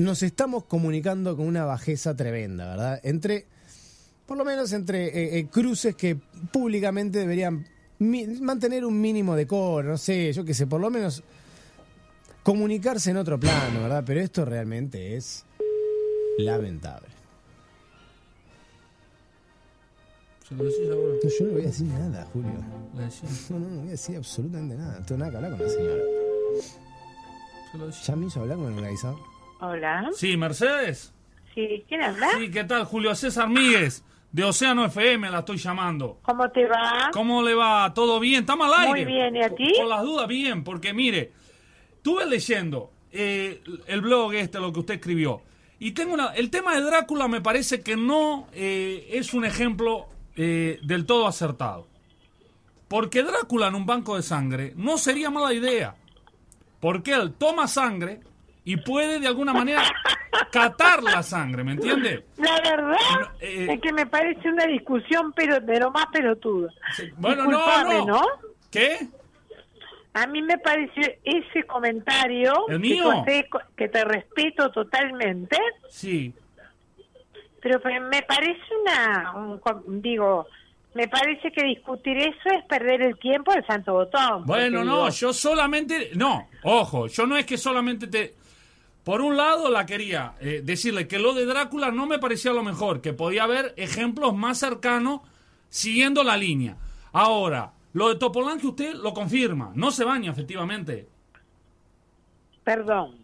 nos estamos comunicando con una bajeza tremenda, ¿verdad? Entre, por lo menos entre eh, eh, cruces que públicamente deberían mantener un mínimo de coro, no sé, yo qué sé, por lo menos comunicarse en otro plano, ¿verdad? Pero esto realmente es lamentable. Se lo decís ahora. No, yo no voy a decir nada, Julio. No, no, no voy a decir absolutamente nada. No tengo nada que hablar con la señora. ¿Ya me hizo hablar con el organizador? Hola. Sí, Mercedes. Sí, ¿quién habla? Sí, ¿qué tal? Julio César Míguez, de Océano FM, la estoy llamando. ¿Cómo te va? ¿Cómo le va? ¿Todo bien? ¿Estamos al aire? Muy bien, ¿y a ti? Por las dudas, bien, porque mire, estuve leyendo eh, el blog este, lo que usted escribió, y tengo una... El tema de Drácula me parece que no eh, es un ejemplo eh, del todo acertado. Porque Drácula en un banco de sangre no sería mala idea. Porque él toma sangre y puede de alguna manera catar la sangre, ¿me entiende? La verdad No, eh, es que me parece una discusión pero de lo más pelotuda. Bueno, Disculpame, no, no. ¿Qué? A mí me pareció ese comentario ¿El que mío? te- que te respeto totalmente, Sí. pero me parece una, un digo, me parece que discutir eso es perder el tiempo del santo botón. Bueno, no, digo, yo solamente, no, ojo, yo no es que solamente te, por un lado la quería eh, decirle que lo de Drácula no me parecía lo mejor, que podía haber ejemplos más cercanos siguiendo la línea. Ahora, lo de Topolán que usted lo confirma, no se baña efectivamente. Perdón.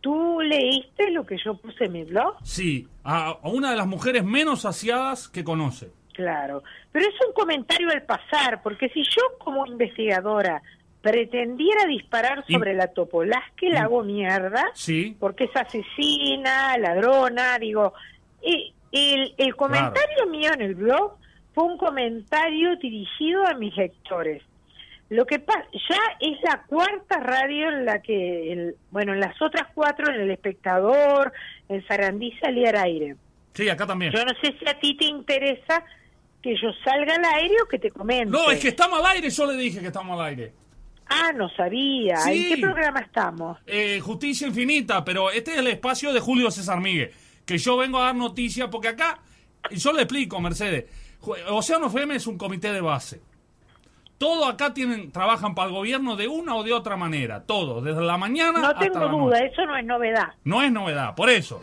¿Tú leíste lo que yo puse en mi blog? Sí, a, a una de las mujeres menos saciadas que conoce. Claro, pero es un comentario al pasar, porque si yo como investigadora pretendiera disparar Y- sobre la Topolaski, la hago mierda, Sí, porque es asesina, ladrona, digo, y el, el comentario mío en el blog fue un comentario dirigido a mis lectores. Lo que pasa, ya es la cuarta radio en la que, el- bueno, en las otras cuatro, en El Espectador, en Sarandí salí al aire. sí, acá también. Yo no sé si a ti te interesa que yo salga al aire o que te comente. No, es que estamos al aire, yo le dije que estamos al aire. Ah, no sabía. Sí. ¿En qué programa estamos? eh, Justicia Infinita, pero este es el espacio de Julio César Miguel, que yo vengo a dar noticias, porque acá, y yo le explico, Mercedes, Océano FM es un comité de base. Todos acá tienen, trabajan para el gobierno de una o de otra manera, todos, desde la mañana No hasta tengo la duda, noche. eso no es novedad. No es novedad, por eso,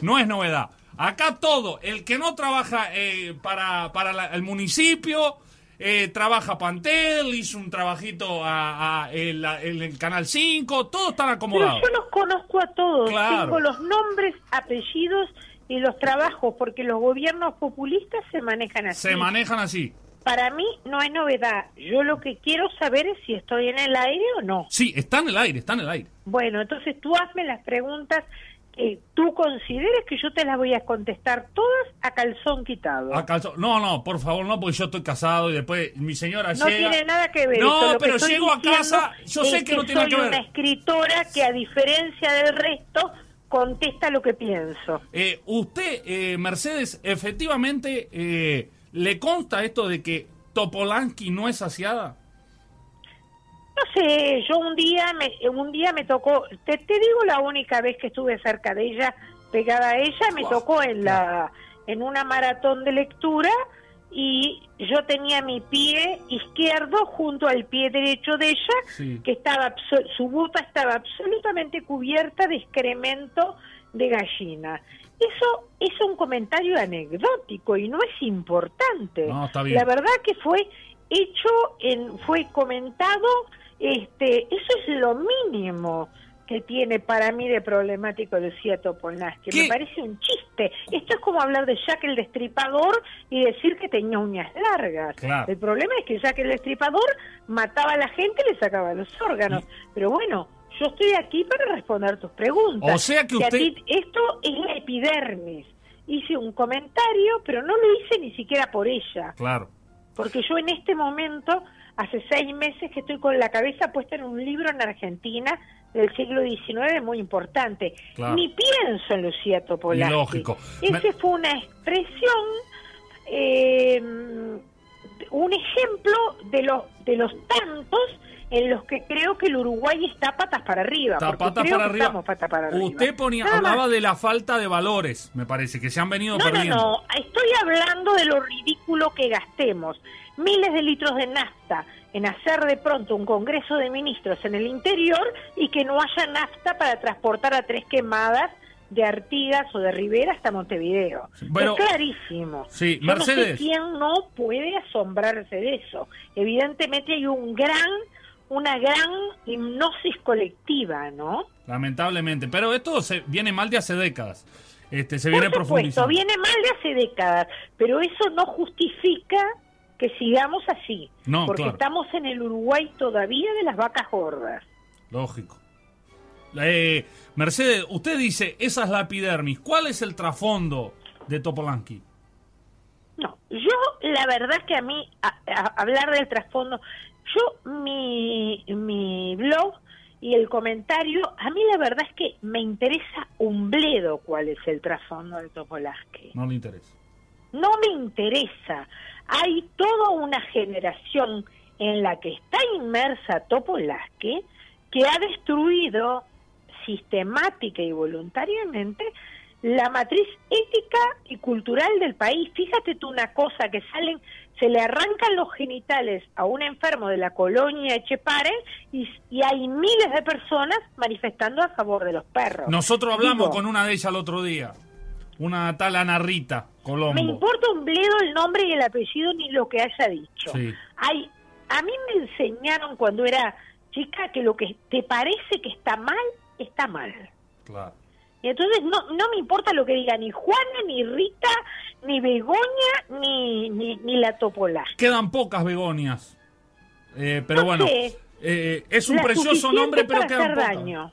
no es novedad. Acá todo, el que no trabaja eh, para, para la- el municipio, eh, trabaja Pantel, hizo un trabajito a, el Canal 5, todos están Pero acomodados. yo los conozco a todos. Claro. Tengo los nombres, apellidos y los trabajos, porque los gobiernos populistas se manejan así. Se manejan así. Para mí no es novedad. Yo lo que quiero saber es si estoy en el aire o no. Sí, está en el aire, está en el aire. Bueno, entonces tú hazme las preguntas que tú consideres que yo te las voy a contestar todas a calzón quitado. A calzo- No, no, por favor, no, porque yo estoy casado y después mi señora No llega. tiene nada que ver. No, eso. Pero llego a casa, yo sé que no tiene soy que ver. una escritora que a diferencia del resto contesta lo que pienso. Eh, usted, eh, Mercedes, efectivamente, eh, ¿le consta esto de que Topolansky no es saciada? No sé, yo un día me un día me tocó, te, te digo la única vez que estuve cerca de ella, pegada a ella, me tocó en la en una maratón de lectura y yo tenía mi pie izquierdo junto al pie derecho de ella, Sí. que estaba su bota estaba absolutamente cubierta de excremento de gallina. Eso es un comentario anecdótico y no es importante. No, está bien. La verdad que fue hecho, en, fue comentado, este, eso es lo mínimo que tiene para mí de problemático Lucía Topolansky. ¿Qué? Me parece un chiste. Esto es como hablar de Jack el Destripador y decir que tenía uñas largas. Claro. El problema es que Jack el Destripador mataba a la gente y le sacaba los órganos. Pero bueno, yo estoy aquí para responder tus preguntas. O sea que a usted- ti- esto es la epidermis. Hice un comentario, pero no lo hice ni siquiera por ella. Claro. Porque yo en este momento, hace seis meses que estoy con la cabeza puesta en un libro en Argentina del siglo XIX muy importante. Claro. Ni pienso en Lucía Topolansky. Lógico. Esa Me- fue una expresión eh, un ejemplo de los de los tantos en los que creo que el Uruguay está patas para arriba. Está patas para arriba. para arriba. Usted ponía, Nada más. hablaba de la falta de valores, me parece, que se han venido No, no, perdiendo. no. Estoy hablando de lo ridículo que gastemos. Miles de litros de nafta en hacer de pronto un congreso de ministros en el interior y que no haya nafta para transportar a tres quemadas de Artigas o de Rivera hasta Montevideo. Bueno, es clarísimo. sí, Yo no sé quién no puede asombrarse de eso. Evidentemente hay un gran, una gran hipnosis colectiva, ¿no? Lamentablemente. Pero esto se viene mal de hace décadas. Este, se Por viene supuesto, profundizando. viene mal de hace décadas, pero eso no justifica que sigamos así, No, porque claro. estamos en el Uruguay todavía de las vacas gordas. Lógico. Eh, Mercedes, usted dice, esa es la epidermis. ¿Cuál es el trasfondo de Topolansky? No, yo la verdad que a mí a- a- hablar del trasfondo, yo mi, mi blog y el comentario, a mí la verdad es que me interesa un bledo cuál es el trasfondo de Topolansky. No le interesa. no me interesa. Hay toda una generación en la que está inmersa Topolaski que ha destruido sistemática y voluntariamente la matriz ética y cultural del país. Fíjate tú una cosa, que salen, se le arrancan los genitales a un enfermo de la colonia Echepare y, y hay miles de personas manifestando a favor de los perros. Nosotros hablamos Digo, con una de ellas el otro día. Una tal Ana Rita Colombo. Me importa un bledo el nombre y el apellido ni lo que haya dicho. Sí. Hay, a mí me enseñaron cuando era chica que lo que te parece que está mal, está mal. Claro. Y entonces no, no me importa lo que diga ni Juana, ni Rita, ni Begoña, ni, ni, ni la Topola. Quedan pocas begonias. Eh, pero No bueno, eh, es un La precioso nombre, pero quedan pocas. daño.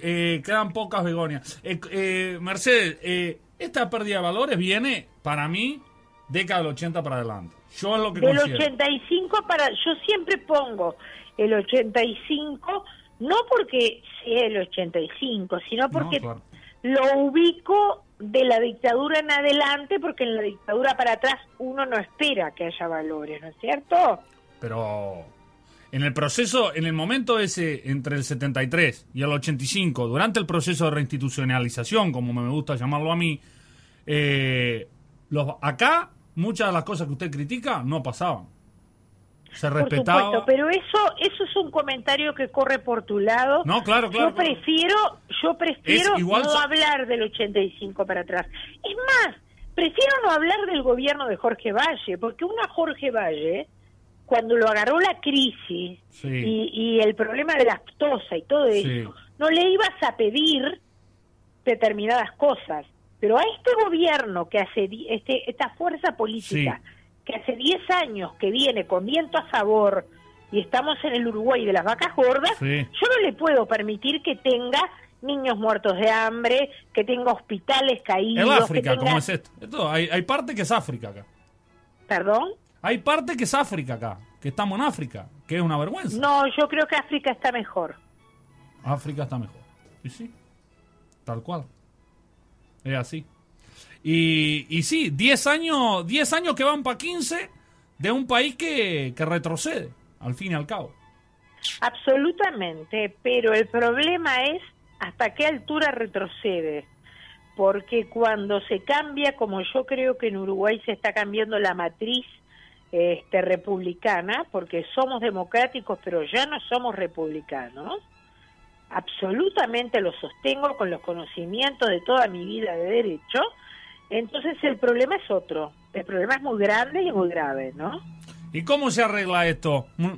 Eh, quedan pocas begonias. Eh, eh, Mercedes, eh, esta pérdida de valores viene, para mí, década del 80 para adelante. Yo es lo que Del considero. 85 para... Yo siempre pongo el 85, no porque sea el 85, sino porque claro. lo ubico de la dictadura en adelante, porque en la dictadura para atrás uno no espera que haya valores, ¿no es cierto? Pero en el proceso, en el momento ese, entre el 73 y el 85, durante el proceso de reinstitucionalización, como me gusta llamarlo a mí, eh, los, acá muchas de las cosas que usted critica no pasaban. Se Por respetaba. supuesto, pero eso eso es un comentario que corre por tu lado. No, claro, claro, Yo prefiero yo prefiero igual no hablar del 85 para atrás. Es más, prefiero no hablar del gobierno de Jorge Valle, porque una Jorge Valle cuando lo agarró la crisis Sí. y, y el problema de la aftosa y todo Sí. eso, no le ibas a pedir determinadas cosas. Pero a este gobierno que hace, este, esta fuerza política que hace 10 años que viene con viento a favor y estamos en el Uruguay de las vacas gordas, Sí. yo no le puedo permitir que tenga niños muertos de hambre, que tenga hospitales caídos, Es África, tenga... ¿cómo es esto? Esto, hay, hay parte que es África acá. ¿Perdón? Hay parte que es África acá, que estamos en África, que es una vergüenza. No, yo creo que África está mejor. África está mejor. Y sí, tal cual. Es así. Y, y sí, 10 años, 10 años que van para 15 de un país que, retrocede, al fin y al cabo. Absolutamente, pero el problema es hasta qué altura retrocede. Porque cuando se cambia, como yo creo que en Uruguay se está cambiando la matriz este, republicana, porque somos democráticos, pero ya no somos republicanos, absolutamente lo sostengo con los conocimientos de toda mi vida de derecho, entonces el problema es otro. El problema es muy grande y muy grave, ¿no? ¿Y cómo se arregla esto? Mm.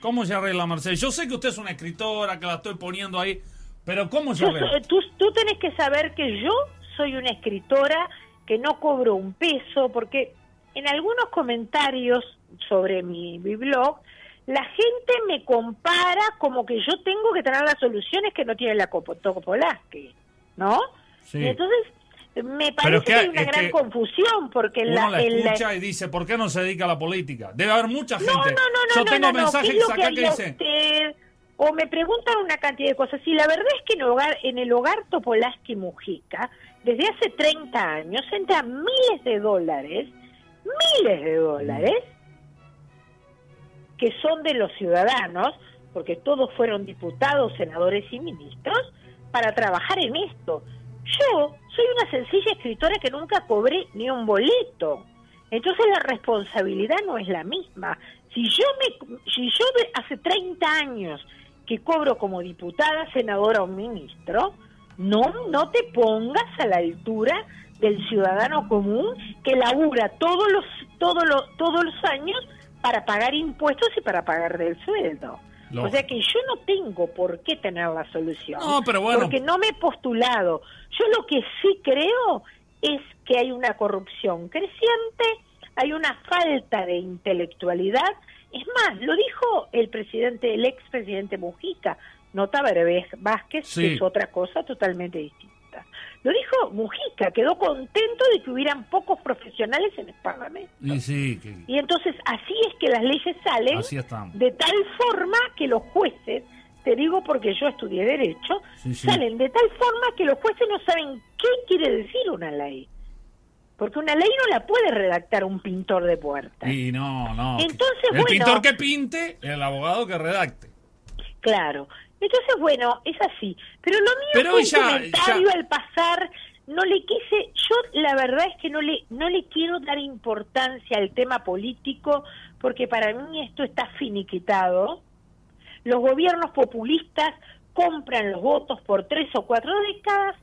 ¿Cómo se arregla, Marcelo? Yo sé que usted es una escritora, que la estoy poniendo ahí, pero ¿cómo se arregla? soy- tú, tú tenés que saber que yo soy una escritora que no cobro un peso, porque en algunos comentarios sobre mi, mi blog, la gente me compara como que yo tengo que tener las soluciones que no tiene la Copo- Topolaski, ¿no? Sí. Y entonces me parece es que- que, hay una es gran que confusión, porque en Uno la, la la- escucha y dice, ¿por qué no se dedica a la política? Debe haber mucha gente. no, no, no, no, Yo no, tengo no, no, mensajes ¿qué es lo acá que dicen, usted? O me preguntan una cantidad de cosas. Y la verdad es que en el hogar, en el hogar Topolaski Mujica, desde hace 30 años, entra miles de dólares miles de dólares que son de los ciudadanos, porque todos fueron diputados, senadores y ministros, para trabajar en esto. Yo soy una sencilla escritora que nunca cobré ni un boleto. Entonces la responsabilidad no es la misma. Si yo me si yo hace 30 años que cobro como diputada, senadora o ministro, no no te pongas a la altura del ciudadano común que labura todos los todos los todos los años para pagar impuestos y para pagar del sueldo. O sea que yo no tengo por qué tener la solución. No, pero bueno. Porque no me he postulado. Yo lo que sí creo es que hay una corrupción creciente, hay una falta de intelectualidad. Es más, lo dijo el presidente, el expresidente Mujica, no Tabaré Vázquez, que es otra cosa totalmente distinta. Lo dijo Mujica, quedó contento de que hubieran pocos profesionales en el Parlamento. Y, y entonces así es que las leyes salen de tal forma que los jueces, te digo porque yo estudié derecho, salen de tal forma que los jueces no saben qué quiere decir una ley. Porque una ley no la puede redactar un pintor de puertas. Y no, no. Entonces, el pintor que pinte, el abogado que redacte. Claro. Entonces, bueno, es así. Pero lo mío Pero fue un comentario al pasar. No le quise, yo la verdad es que no le, no le quiero dar importancia al tema político porque para mí esto está finiquitado. Los gobiernos populistas compran los votos por tres o cuatro décadas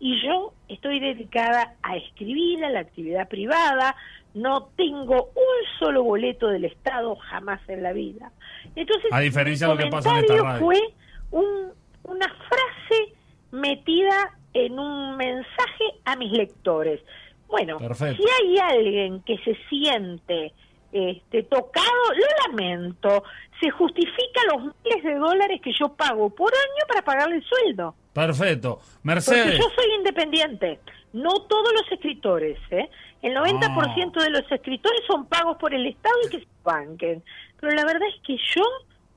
y yo estoy dedicada a escribir, a la actividad privada, no tengo un solo boleto del Estado jamás en la vida. Entonces, a diferencia de lo que pasa en esta radio. fue una frase metida en un mensaje a mis lectores. Bueno, si hay alguien que se siente este, tocado, lo lamento, se justifica los miles de dólares que yo pago por año para pagarle el sueldo. Perfecto. Mercedes. Porque yo soy independiente, no todos los escritores. ¿eh? El 90% ah. de los escritores son pagos por el Estado y que se banquen. Pero la verdad es que yo,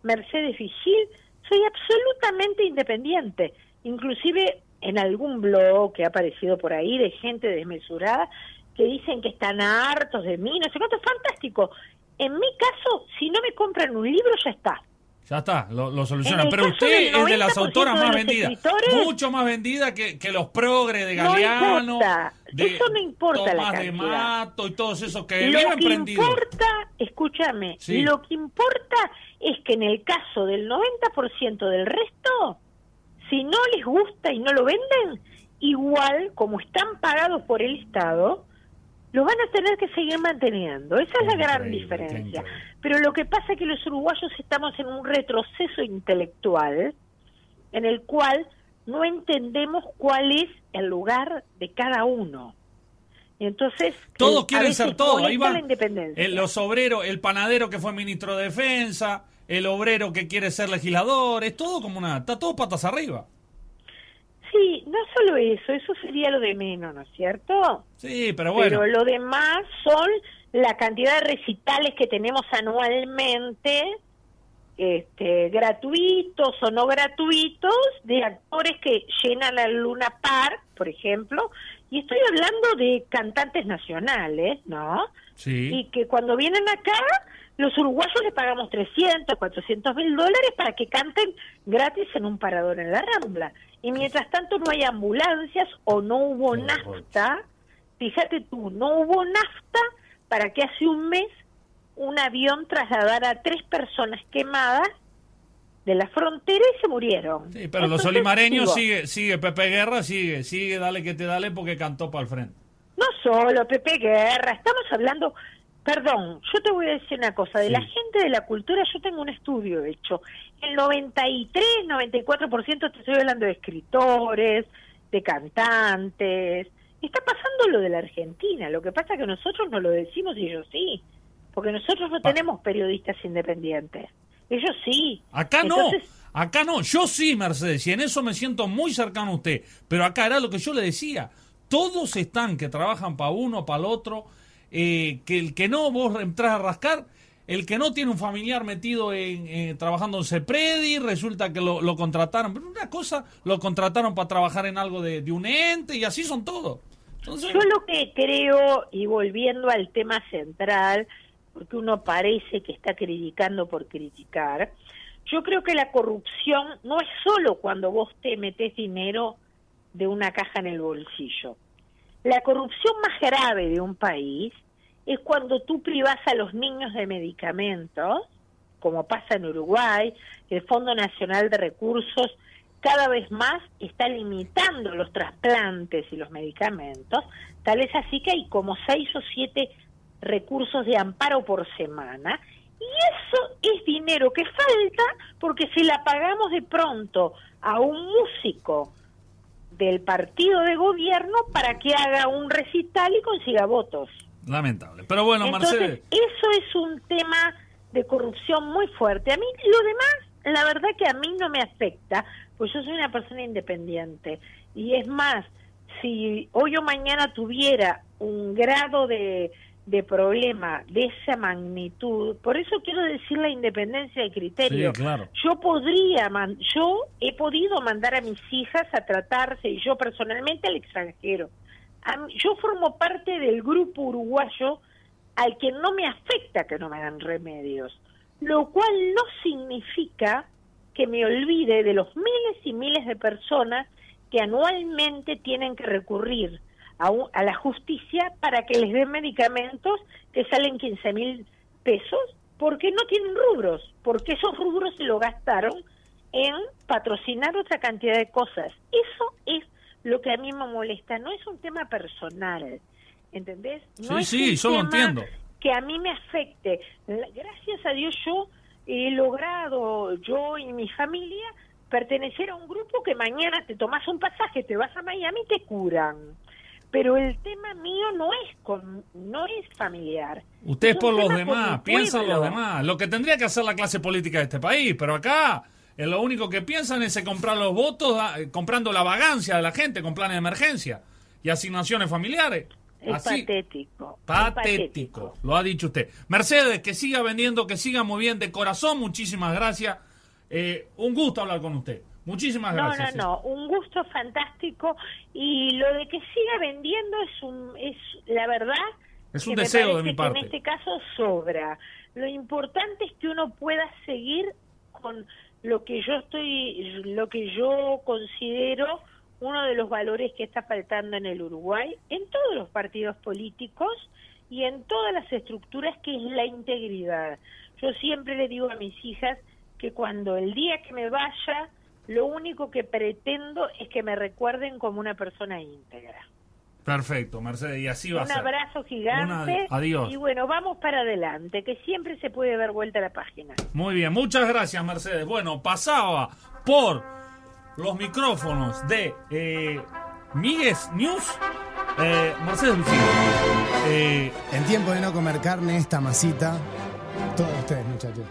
Mercedes Vigil, soy absolutamente independiente. Inclusive en algún blog que ha aparecido por ahí de gente desmesurada que dicen que están hartos de mí, no sé cuánto, fantástico. En mi caso, si no me compran un libro, ya está. Ya está, lo, solucionan. Pero usted es de las autoras más vendidas. Mucho más vendida que, que los progres de Galeano. De Eso no importa Tomás la de Mato y todos esos que Lo que importa, escúchame, lo que importa es que en el caso del 90% del resto, si no les gusta y no lo venden, igual como están pagados por el Estado, los van a tener que seguir manteniendo. Esa es la gran diferencia. Pero lo que pasa es que los uruguayos estamos en un retroceso intelectual en el cual no entendemos cuál es el lugar de cada uno. Entonces, todos quieren ser todo. Ahí va los obreros, el panadero que fue ministro de Defensa, el obrero que quiere ser legislador, es todo como una, está todo patas arriba. Sí, no solo eso, eso sería lo de menos, ¿no es cierto? Sí, pero bueno. Pero lo demás son la cantidad de recitales que tenemos anualmente, este, gratuitos o no gratuitos, de actores que llenan la Luna Park, por ejemplo, y estoy hablando de cantantes nacionales, ¿no? Sí. Y que cuando vienen acá, los uruguayos le pagamos 300, 400 mil dólares para que canten gratis en un parador en la Rambla. Y mientras tanto no hay ambulancias o no hubo nafta, fíjate tú, no hubo nafta para que hace un mes un avión trasladara a tres personas quemadas de la frontera y se murieron. Sí, pero los olimareños sigue, sigue, Pepe Guerra sigue, sigue, dale que te dale porque cantó para el frente. No solo Pepe Guerra, estamos hablando, perdón, yo te voy a decir una cosa, de la gente de la cultura yo tengo un estudio hecho. El 93, 94% te estoy hablando de escritores, de cantantes. Está pasando lo de la Argentina, lo que pasa es que nosotros no lo decimos y ellos sí, porque nosotros no tenemos periodistas independientes. Ellos sí. Acá no. Acá no. Yo sí, Mercedes, y en eso me siento muy cercano a usted. Pero acá era lo que yo le decía. Todos están que trabajan para uno, para el otro. Eh, que el que no, vos entras a rascar. El que no tiene un familiar metido en, eh, trabajando en CEPREDI, resulta que lo, contrataron. Pero una cosa, lo contrataron para trabajar en algo de, de un ente y así son todos. Yo lo que creo, y volviendo al tema central, porque uno parece que está criticando por criticar, yo creo que la corrupción no es solo cuando vos te metes dinero de una caja en el bolsillo. La corrupción más grave de un país es cuando tú privas a los niños de medicamentos, como pasa en Uruguay, el Fondo Nacional de Recursos cada vez más está limitando los trasplantes y los medicamentos, tal es así que hay como seis o siete recursos de amparo por semana, y eso es dinero que falta porque si la pagamos de pronto a un músico del partido de gobierno para que haga un recital y consiga votos. Lamentable. Pero bueno, Entonces, Eso es un tema de corrupción muy fuerte. A mí lo demás, la verdad que a mí no me afecta, pues yo soy una persona independiente. Y es más, si hoy o mañana tuviera un grado de, de problema de esa magnitud, por eso quiero decir la independencia de criterio. Yo podría, yo he podido mandar a mis hijas a tratarse, y yo personalmente al extranjero. yo formo parte del grupo uruguayo al que no me afecta que no me dan remedios, lo cual no significa que me olvide de los miles y miles de personas que anualmente tienen que recurrir a, a la justicia para que les den medicamentos que salen 15 mil pesos porque no tienen rubros, porque esos rubros se lo gastaron en patrocinar otra cantidad de cosas. Eso es lo que a mí me molesta, no es un tema personal, ¿entendés? No sí, sí, yo lo entiendo. Que a mí me afecte. Gracias a Dios yo he logrado, yo y mi familia, pertenecer a un grupo que mañana te tomas un pasaje, te vas a Miami y te curan. Pero el tema mío no es con, no es familiar. Usted es por los demás, piensa en los demás. Lo que tendría que hacer la clase política de este país, pero acá es lo único que piensan es comprar los votos eh, comprando la vagancia de la gente con planes de emergencia y asignaciones familiares. Es patético. patético. Lo ha dicho usted. Mercedes, que siga vendiendo, que siga muy bien de corazón. Muchísimas gracias. Eh, un gusto hablar con usted. Muchísimas gracias. No, no, no. Un gusto fantástico. Y lo de que siga vendiendo es un, es la verdad. Es un deseo de mi parte. en este caso sobra. Lo importante es que uno pueda seguir con lo que yo estoy, lo que yo considero uno de los valores que está faltando en el Uruguay, en todos los partidos políticos y en todas las estructuras, que es la integridad. Yo siempre le digo a mis hijas que cuando el día que me vaya, lo único que pretendo es que me recuerden como una persona íntegra. Perfecto, Mercedes, y así va Un a ser. Un abrazo gigante. adiós. Y bueno, vamos para adelante, que siempre se puede ver vuelta la página. Muy bien, muchas gracias, Mercedes. Bueno, pasaba por los micrófonos de eh, Migues News. Eh, Mercedes Lucía. Eh, en tiempo de no comer carne, esta masita. Todos ustedes, muchachos.